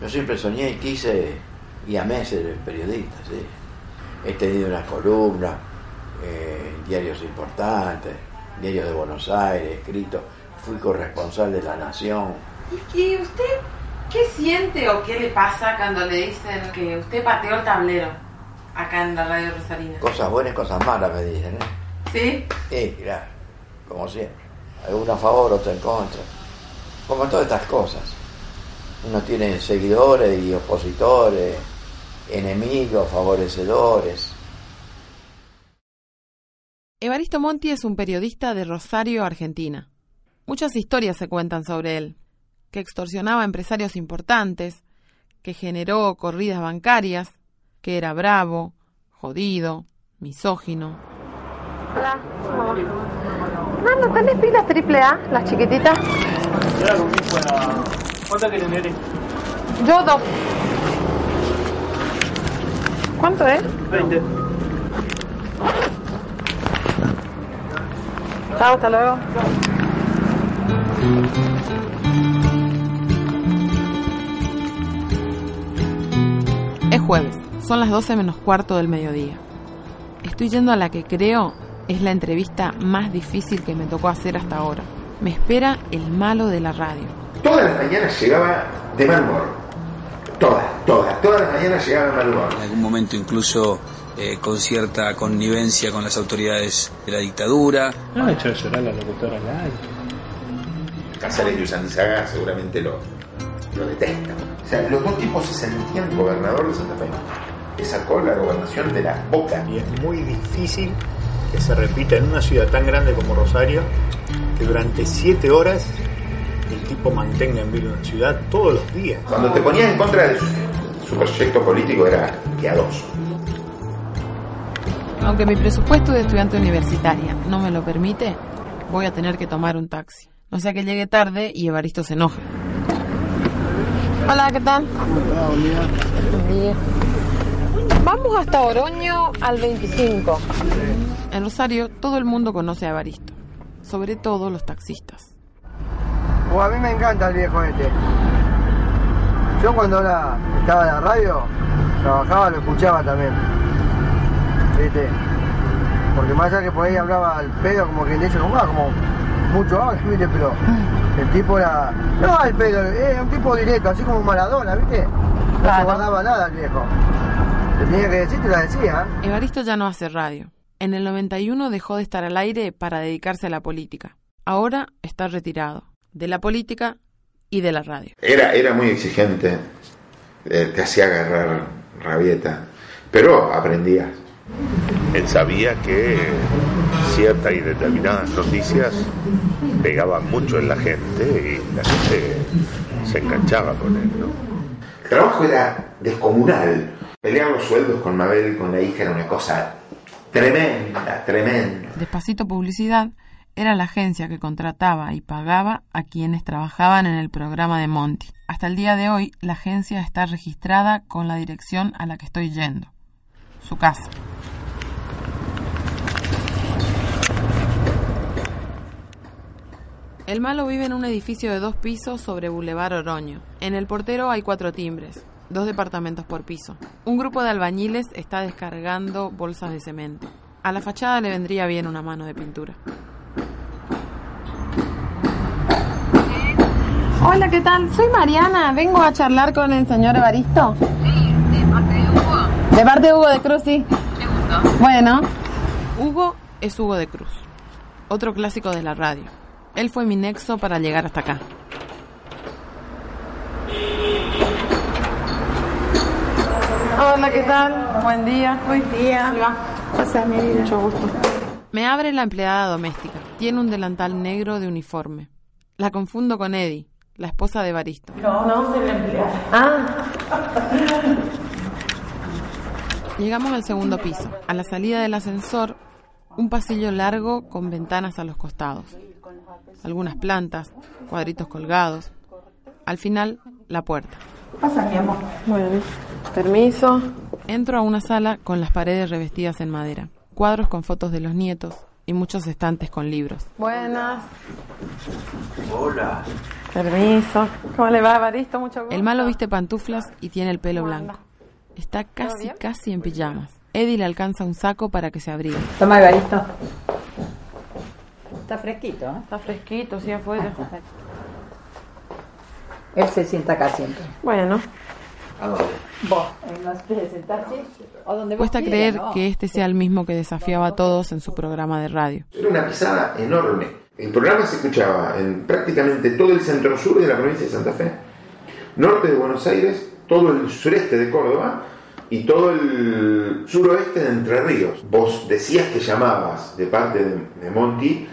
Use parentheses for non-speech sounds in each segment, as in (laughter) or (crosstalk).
yo siempre soñé y quise y amé ser periodista, ¿sí? He tenido unas columnas, eh, diarios importantes, diarios de Buenos Aires, escrito, fui corresponsal de La Nación. ¿Y usted qué siente o qué le pasa cuando le dicen que usted pateó el tablero acá en la radio Rosarina? Cosas buenas y cosas malas me dicen, ¿eh? ¿Sí? Sí, claro, como siempre. Algunos a favor, otros en contra. Como todas estas cosas uno tiene seguidores y opositores, enemigos, favorecedores. Evaristo Monti es un periodista de Rosario, Argentina. Muchas historias se cuentan sobre él, que extorsionaba a empresarios importantes, que generó corridas bancarias, que era bravo, jodido, misógino. Hola, ¿no tenés pilas triple A, las chiquititas? ¿Cuánto querés, Nere? Yo dos. ¿Cuánto es? 20. Chao, hasta luego. Es jueves, son las 12 menos cuarto del mediodía. Estoy yendo a la que creo es la entrevista más difícil que me tocó hacer hasta ahora. Me espera el malo de la radio todas las mañanas llegaba de mal humor. Todas, todas, todas las mañanas llegaba de mal humor. En algún momento incluso eh, con cierta connivencia con las autoridades de la dictadura. No ha hecho llorar la locutora la Casares y Usandizaga seguramente lo, lo detestan. O sea, los dos tipos se sentían gobernador de Santa Fe. Le sacó la gobernación de la boca. Y es muy difícil que se repita en una ciudad tan grande como Rosario que durante siete horas el tipo mantenga en vida una ciudad todos los días. Cuando te ponías en contra de su, proyecto político era piadoso. Aunque mi presupuesto de estudiante universitaria no me lo permite, voy a tener que tomar un taxi. No sea que llegue tarde y Evaristo se enoje. Hola, ¿qué tal? Vamos hasta Oroño al 25. En Rosario todo el mundo conoce a Evaristo, sobre todo los taxistas. O a mí me encanta el viejo este. Yo cuando estaba en la radio, trabajaba, lo escuchaba también. ¿Viste? Porque más allá que por ahí hablaba al pedo, como quien dice, como, ah, como mucho habla, ¿viste? Pero el tipo era. No al pedo, era un tipo directo, así como Maradona, ¿viste? No se guardaba nada el viejo. Te tenía que decir, te la decía. Evaristo ya no hace radio. En el 91 dejó de estar al aire para dedicarse a la política. Ahora está retirado de la política y de la radio. Era, era muy exigente, eh, te hacía agarrar rabieta, pero aprendías. Él sabía que ciertas y determinadas noticias pegaban mucho en la gente y la gente se enganchaba con él, ¿no? El trabajo era descomunal. Pelear los sueldos con Mabel y con la hija era una cosa tremenda, tremenda. Despacito publicidad era la agencia que contrataba y pagaba a quienes trabajaban en el programa de Monty. Hasta el día de hoy, la agencia está registrada con la dirección a la que estoy yendo, su casa. El malo vive en un edificio de dos pisos sobre Boulevard Oroño. En el portero hay cuatro timbres, dos departamentos por piso. Un grupo de albañiles está descargando bolsas de cemento. A la fachada le vendría bien una mano de pintura. Hola, ¿qué tal? Soy Mariana. Vengo a charlar con el señor Evaristo. Sí, de parte de Hugo. De parte de Hugo de Cruz, sí. Bueno. Hugo es Hugo de Cruz, otro clásico de la radio. Él fue mi nexo para llegar hasta acá. Hola, ¿qué tal? Buen día. Buen día. Pasa, mi vida. Mucho gusto. Me abre la empleada doméstica. Tiene un delantal negro de uniforme. La confundo con Eddie, la esposa de Baristo. No, no soy la empleada. Ah. Llegamos al segundo piso. A la salida del ascensor, un pasillo largo con ventanas a los costados. Algunas plantas, cuadritos colgados. Al final, la puerta. Pasa, mi amor. Bueno, permiso. Entro a una sala con las paredes revestidas en madera, cuadros con fotos de los nietos y muchos estantes con libros. Buenas. Hola. Permiso. ¿Cómo le va, Baristo? Mucho gusto. El malo viste pantuflas y tiene el pelo blanco. Está casi, casi en pijamas. Eddie le alcanza un saco para que se abrigue. Toma, Baristo. Está fresquito, ¿eh? Está fresquito, sí, afuera. Él se sienta acá siempre. Bueno. Sentarse. O donde vos Cuesta creer ¿no? que este sea el mismo que desafiaba a todos en su programa de radio. Era una pisada enorme. El programa se escuchaba en prácticamente todo el centro sur de la provincia de Santa Fe, norte de Buenos Aires, todo el sureste de Córdoba y todo el suroeste de Entre Ríos. Vos decías que llamabas de parte de, Monti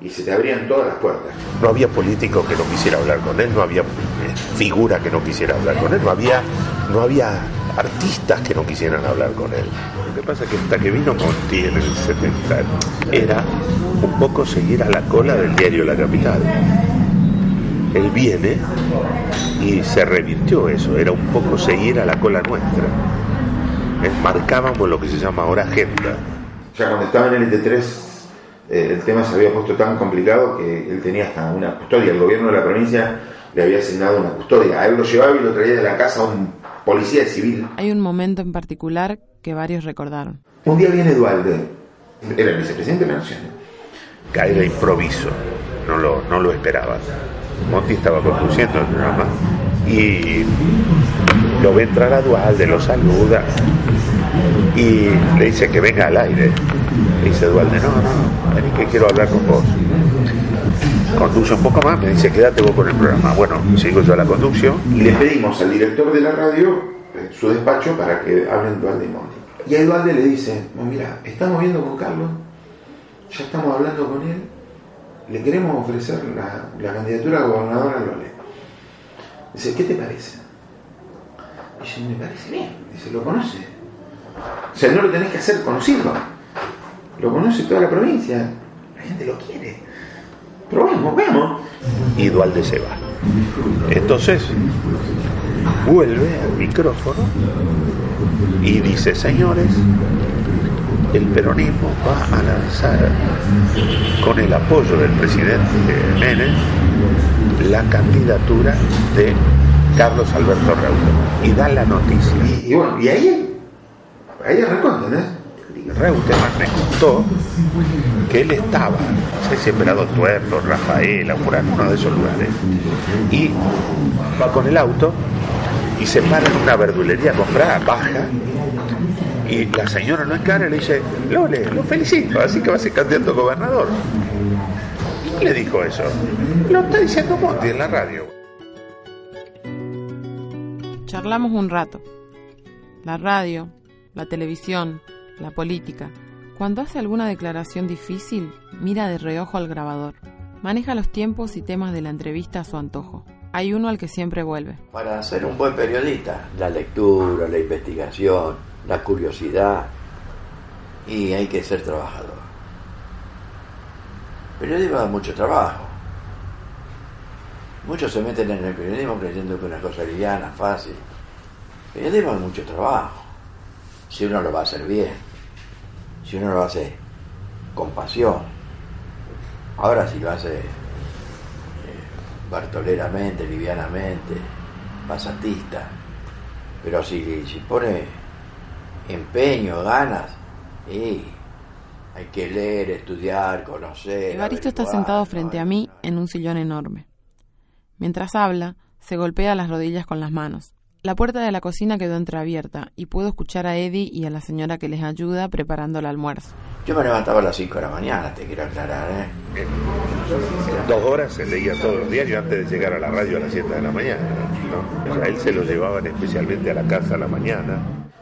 y se te abrían todas las puertas. No había político que no quisiera hablar con él, no había figura que no quisiera hablar con él, no había, no había artistas que no quisieran hablar con él. Lo que pasa es que hasta que vino Monti en el 70 era un poco seguir a la cola del diario La Capital. Él viene y se revirtió eso, era un poco seguir a la cola nuestra. Eh, Marcábamos lo que se llama ahora agenda. Ya cuando estaba en el ET3 eh, el tema se había puesto tan complicado que él tenía hasta una custodia. El gobierno de la provincia le había asignado una custodia. A él lo llevaba y lo traía de la casa a un policía civil. Hay un momento en particular que varios recordaron. Un día viene Dualde, era el vicepresidente de la Nación. cae de improviso, no lo, no lo esperaban. Monti estaba conduciendo el programa y lo ve entrar a Dualde, lo saluda y le dice que venga al aire. Le dice Dualde, no, no, vení que quiero hablar con vos. Conduce un poco más, me dice, quédate vos con el programa. Bueno, sigo yo a la conducción. Y le pedimos al director de la radio eh, su despacho para que hablen Dualde y Monti. Y a Dualde le dice, "No, mira, estamos viendo con Carlos, ya estamos hablando con él, le queremos ofrecer la, la candidatura a gobernador a Lole. Dice, ¿qué te parece? Dice, me parece bien. Dice, ¿lo conoce? O sea, no lo tenés que hacer conocido. Lo conoce toda la provincia. La gente lo quiere. Probemos, veamos. y Dualde se va. Entonces vuelve al micrófono y dice, señores, el peronismo va a lanzar con el apoyo del presidente Menem la candidatura de Carlos Alberto Reutemann y da la noticia. Y, y bueno, y ahí, ahí arrancó, ¿entendés? Reutemann me contó que él estaba, no sé si Emperador Tuerto, Rafaela, por alguno de esos lugares, y va con el auto y se para en una verdulería a baja, y la señora lo encara y le dice, Lole, lo felicito, así que va a ser candidato a gobernador. ¿Quién le dijo eso? Lo está diciendo Monti en la radio. Charlamos un rato. La radio, la televisión, la política. Cuando hace alguna declaración difícil, mira de reojo al grabador. Maneja los tiempos y temas de la entrevista a su antojo. Hay uno al que siempre vuelve. Para ser un buen periodista, la lectura, la investigación, la curiosidad y hay que ser trabajador. Periodismo da mucho trabajo. Muchos se meten en el periodismo creyendo que es una cosa liviana, fácil. Periodismo es mucho trabajo. Si uno lo va a hacer bien, si uno lo hace con pasión. Ahora si lo hace eh, bartoleramente, livianamente, pasatista. Pero si, si pone empeño, ganas, y hay que leer, estudiar, conocer. Evaristo está sentado ¿no? frente a mí en un sillón enorme. Mientras habla, se golpea las rodillas con las manos. La puerta de la cocina quedó entreabierta y puedo escuchar a Eddie y a la señora que les ayuda preparando el almuerzo. Yo me levantaba a las 5 de la mañana, te quiero aclarar, ¿eh? Dos horas se leía todos los diarios antes de llegar a la radio a las 7 de la mañana. ¿no? O sea, él se lo llevaban especialmente a la casa a la mañana.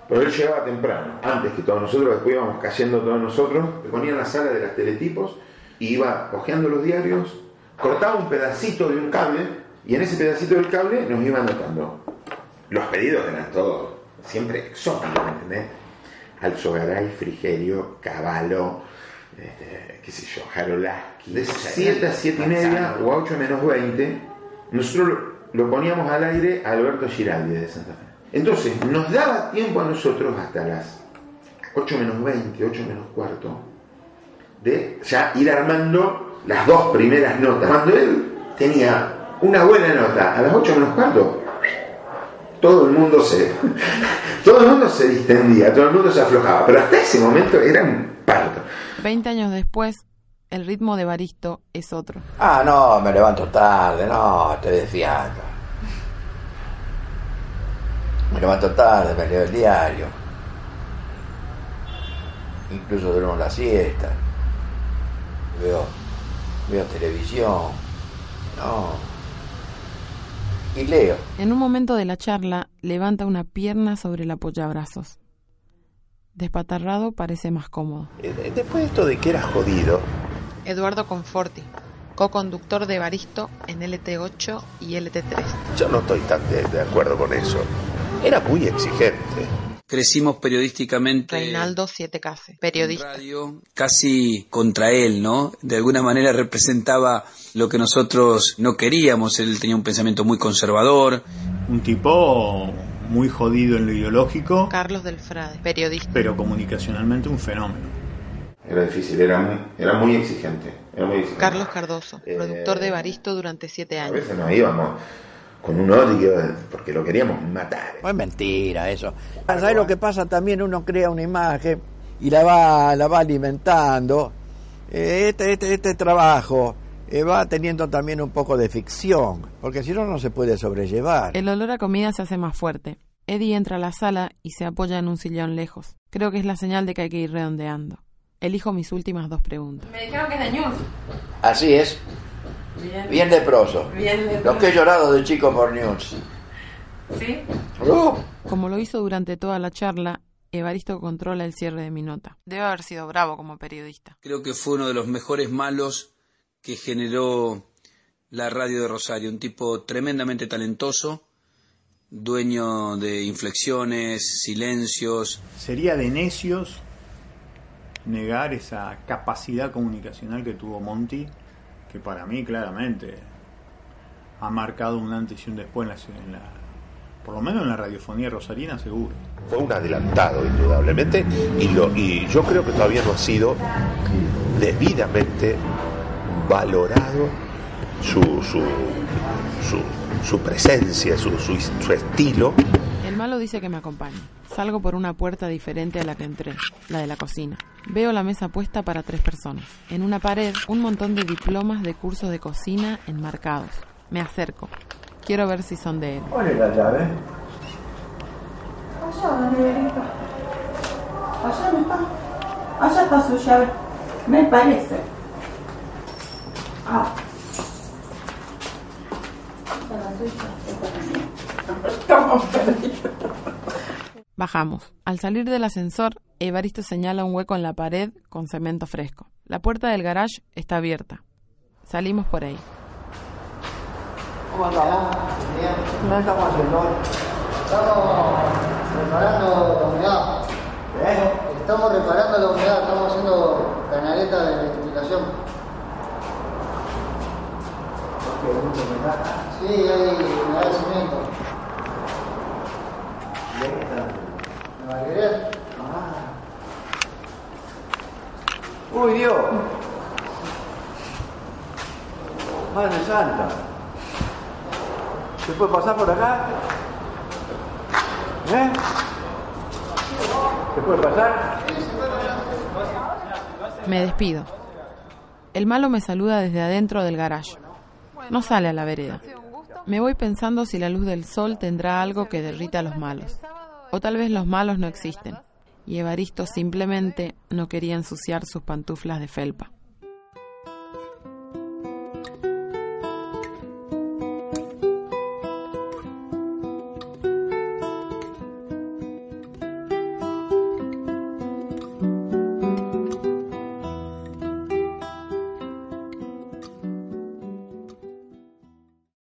Pero él llegaba temprano, antes que todos nosotros, después íbamos cayendo todos nosotros, se ponía en la sala de las teletipos y iba hojeando los diarios, cortaba un pedacito de un cable Y en ese pedacito del cable nos iba anotando. Los pedidos eran todos siempre exóticos, ¿me entendés? Alzogaray, Frigerio, Caballo, este, qué sé yo, Jarolaski. De 7 a 7 y media o a 8 menos 20, nosotros lo, lo poníamos al aire a Alberto Giraldi de Santa Fe. Entonces, nos daba tiempo a nosotros hasta las 8 menos 20, 8 menos cuarto, de ya ir armando las dos primeras notas. Cuando él tenía una buena nota a las 8 menos cuarto, todo el mundo se (laughs) todo el mundo se distendía, todo el mundo se aflojaba, pero hasta ese momento era un parto. Veinte años después, el ritmo de Baristo es otro. Ah, no, me levanto tarde, no, estoy desfiando. Me levanto tarde, me leo el diario. Incluso duermo la siesta. Veo, veo televisión. No. Y leo. En un momento de la charla, levanta una pierna sobre el apoyabrazos. Despatarrado parece más cómodo. Eh, Después de esto de que era jodido, Eduardo Conforti, co-conductor de Baristo en LT8 y LT3. yo no estoy tan de, de acuerdo con eso. Era muy exigente. Crecimos periodísticamente Reinaldo Siete Case, periodista. casi contra él, ¿no? De alguna manera representaba lo que nosotros no queríamos. Él tenía un pensamiento muy conservador. Un tipo muy jodido en lo ideológico, Carlos Del Frade, periodista. pero comunicacionalmente un fenómeno. Era difícil, era muy, era muy exigente. Era muy exigente. Carlos Cardoso, productor de Baristo durante siete A años. veces nos íbamos con un odio porque lo queríamos matar. No es mentira eso. ¿Sabes lo que pasa? También uno crea una imagen y la va, la va alimentando. Eh, Este, este, este trabajo eh, va teniendo también un poco de ficción, porque si no, no se puede sobrellevar. El olor a comida se hace más fuerte. Eddie entra a la sala y se apoya en un sillón lejos. Creo que es la señal de que hay que ir redondeando. Elijo mis últimas dos preguntas. Me dijeron que es de News. Así es, Bien. bien leproso. Bien leproso. Lo que he llorado de chico por news. ¿Sí? Uh, Como lo hizo durante toda la charla, Evaristo controla el cierre de mi nota. Debe haber sido bravo como periodista. Creo que fue uno de los mejores malos que generó la radio de Rosario. Un tipo tremendamente talentoso, dueño de inflexiones, silencios. Sería de necios negar esa capacidad comunicacional que tuvo Monty, que para mí claramente ha marcado un antes y un después en la, por lo menos en la radiofonía rosarina seguro. Fue un adelantado, indudablemente, y, lo, y yo creo que todavía no ha sido debidamente valorado su, su, su, su presencia, su, su, su estilo. El malo dice que me acompañe. Salgo por una puerta diferente a la que entré, la de la cocina. Veo la mesa puesta para tres personas. En una pared, un montón de diplomas de cursos de cocina enmarcados. Me acerco. Quiero ver si son de él. ¿Cuál es la llave? Allá, negrito. Allá no está. Allá está su llave. Me parece. Ah. Esta es la suya, esta también. Estamos perdidos. Bajamos. Al salir del ascensor, Evaristo señala un hueco en la pared con cemento fresco. La puerta del garage está abierta. Salimos por ahí. ¿Cómo estamos haciendo? Estamos reparando la humedad. ¿Eh? Estamos reparando la humedad, estamos haciendo canaleta de electrificación. Sí, hay humedad de cemento. ¿Me va a querer? ¡Uy, Dios! Madre Santa. ¿Se puede pasar por acá? ¿Eh? ¿Se puede pasar? Me despido. El malo me saluda desde adentro del garage. No sale a la vereda. Me voy pensando si la luz del sol tendrá algo que derrita a los malos. O tal vez los malos no existen. Y Evaristo simplemente no quería ensuciar sus pantuflas de felpa.